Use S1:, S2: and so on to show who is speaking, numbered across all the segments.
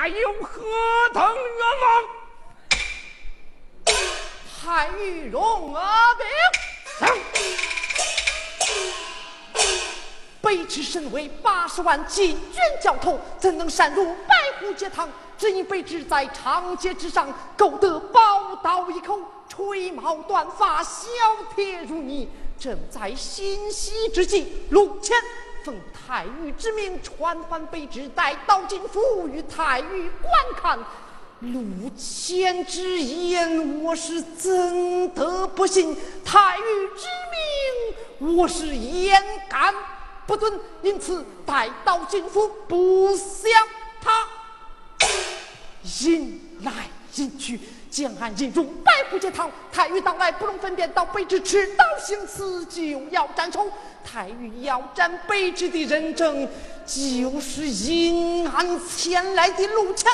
S1: 还有何等冤枉？
S2: 太尉荣阿兵，
S1: 上。
S2: 卑职身为八十万禁军教头，怎能擅入白虎节堂？只因卑职在长街之上勾得宝刀一口，吹毛断发，削铁如泥。正在心息之际，陆谦奉太尉之命传唤卑职，带到进府与太尉观看。陆谦之言，我是怎得不信？太尉之命，我是焉敢不遵？因此带到进府，不相他引来引去。将俺引入白虎节堂，太尉到来不容分辨，到卑职持刀行刺，就要斩首。太尉要斩卑职的人证，就是引俺前来的陆谦；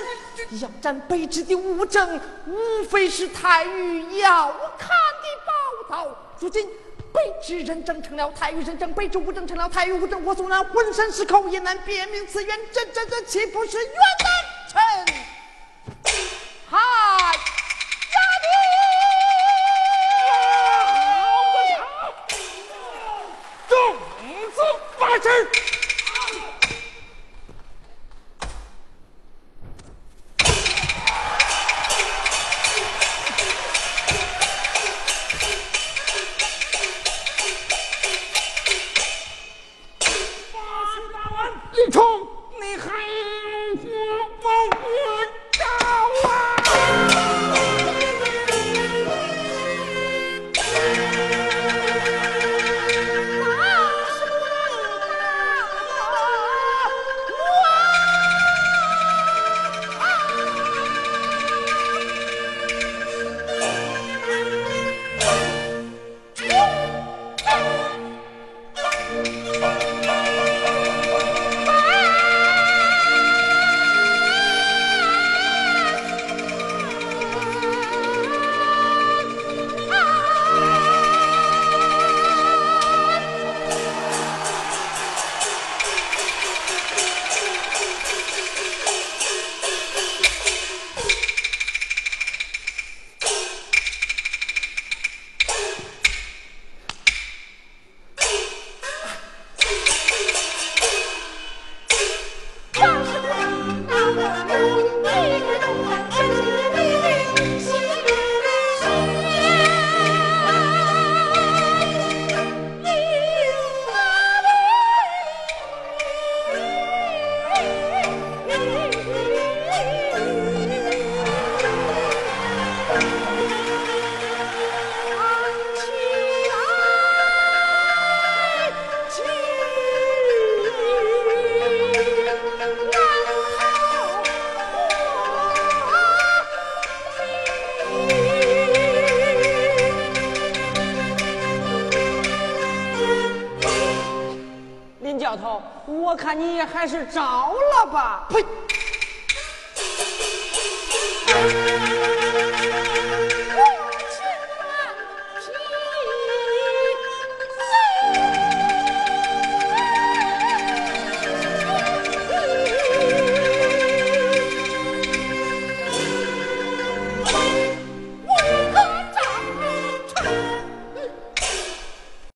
S2: 要斩卑职的物证，无非是太尉要看的宝刀。如今卑职人证成了太尉人证，卑职物证成了太尉物证，我纵然浑身是口，也难辨明此冤。这这这岂不是冤呐
S1: 八十。我
S3: 看你还是招了吧！
S2: 呸！